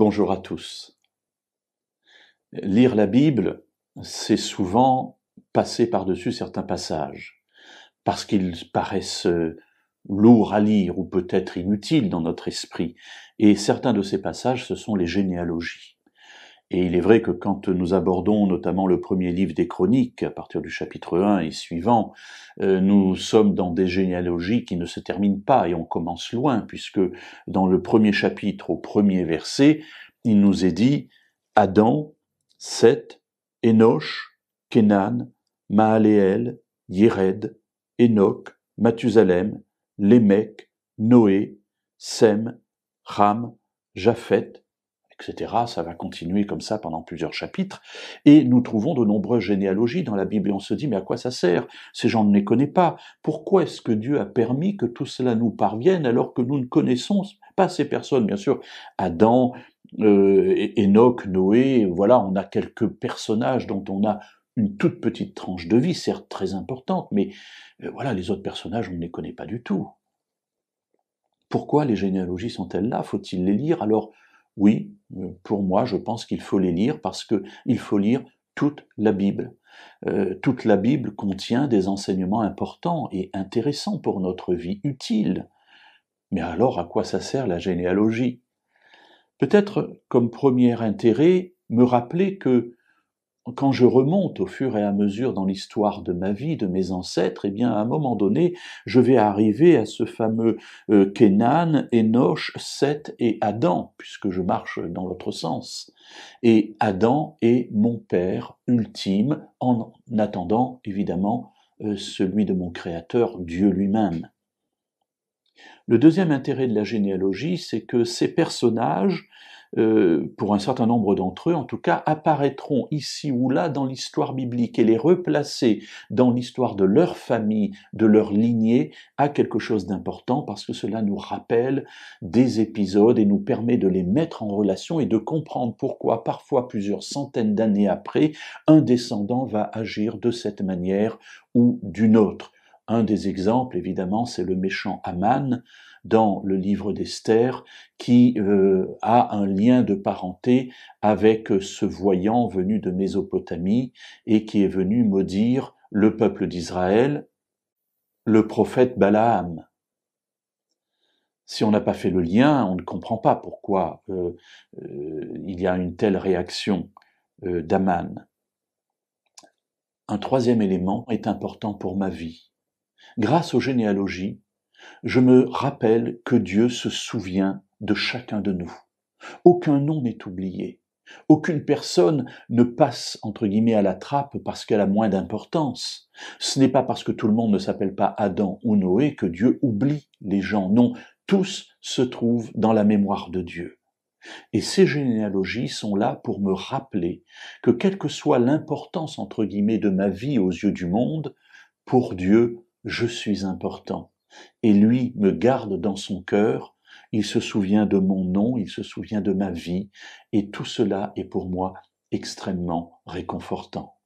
Bonjour à tous. Lire la Bible, c'est souvent passer par-dessus certains passages, parce qu'ils paraissent lourds à lire ou peut-être inutiles dans notre esprit. Et certains de ces passages, ce sont les généalogies. Et il est vrai que quand nous abordons notamment le premier livre des Chroniques, à partir du chapitre 1 et suivant, euh, nous sommes dans des généalogies qui ne se terminent pas et on commence loin, puisque dans le premier chapitre, au premier verset, il nous est dit Adam, Seth, Enoch, Kenan, Maaléel, Yéred, Enoch, Mathusalem, Lémec, Noé, Sem, Ram, Japheth, etc. Ça va continuer comme ça pendant plusieurs chapitres. Et nous trouvons de nombreuses généalogies dans la Bible et on se dit, mais à quoi ça sert? Ces gens ne les connaissent pas. Pourquoi est-ce que Dieu a permis que tout cela nous parvienne alors que nous ne connaissons pas ces personnes? Bien sûr, Adam, euh, Enoch, Noé, voilà, on a quelques personnages dont on a une toute petite tranche de vie, certes très importante, mais euh, voilà, les autres personnages, on ne les connaît pas du tout. Pourquoi les généalogies sont-elles là? Faut-il les lire? Alors, oui, euh, pour moi, je pense qu'il faut les lire parce qu'il faut lire toute la Bible. Euh, toute la Bible contient des enseignements importants et intéressants pour notre vie, utiles. Mais alors, à quoi ça sert la généalogie? Peut-être comme premier intérêt, me rappeler que quand je remonte au fur et à mesure dans l'histoire de ma vie, de mes ancêtres, eh bien, à un moment donné, je vais arriver à ce fameux euh, Kenan, Enoch, Seth et Adam, puisque je marche dans l'autre sens. Et Adam est mon père ultime, en attendant, évidemment, euh, celui de mon Créateur, Dieu lui-même. Le deuxième intérêt de la généalogie, c'est que ces personnages euh, pour un certain nombre d'entre eux en tout cas, apparaîtront ici ou là dans l'histoire biblique et les replacer dans l'histoire de leur famille, de leur lignée, a quelque chose d'important parce que cela nous rappelle des épisodes et nous permet de les mettre en relation et de comprendre pourquoi parfois plusieurs centaines d'années après, un descendant va agir de cette manière ou d'une autre. Un des exemples, évidemment, c'est le méchant Aman dans le livre d'Esther, qui euh, a un lien de parenté avec ce voyant venu de Mésopotamie et qui est venu maudire le peuple d'Israël, le prophète Balaam. Si on n'a pas fait le lien, on ne comprend pas pourquoi euh, euh, il y a une telle réaction d'Aman. Un troisième élément est important pour ma vie Grâce aux généalogies, je me rappelle que Dieu se souvient de chacun de nous. Aucun nom n'est oublié. Aucune personne ne passe, entre guillemets, à la trappe parce qu'elle a moins d'importance. Ce n'est pas parce que tout le monde ne s'appelle pas Adam ou Noé que Dieu oublie les gens. Non, tous se trouvent dans la mémoire de Dieu. Et ces généalogies sont là pour me rappeler que quelle que soit l'importance, entre guillemets, de ma vie aux yeux du monde, pour Dieu, je suis important. Et lui me garde dans son cœur, il se souvient de mon nom, il se souvient de ma vie, et tout cela est pour moi extrêmement réconfortant.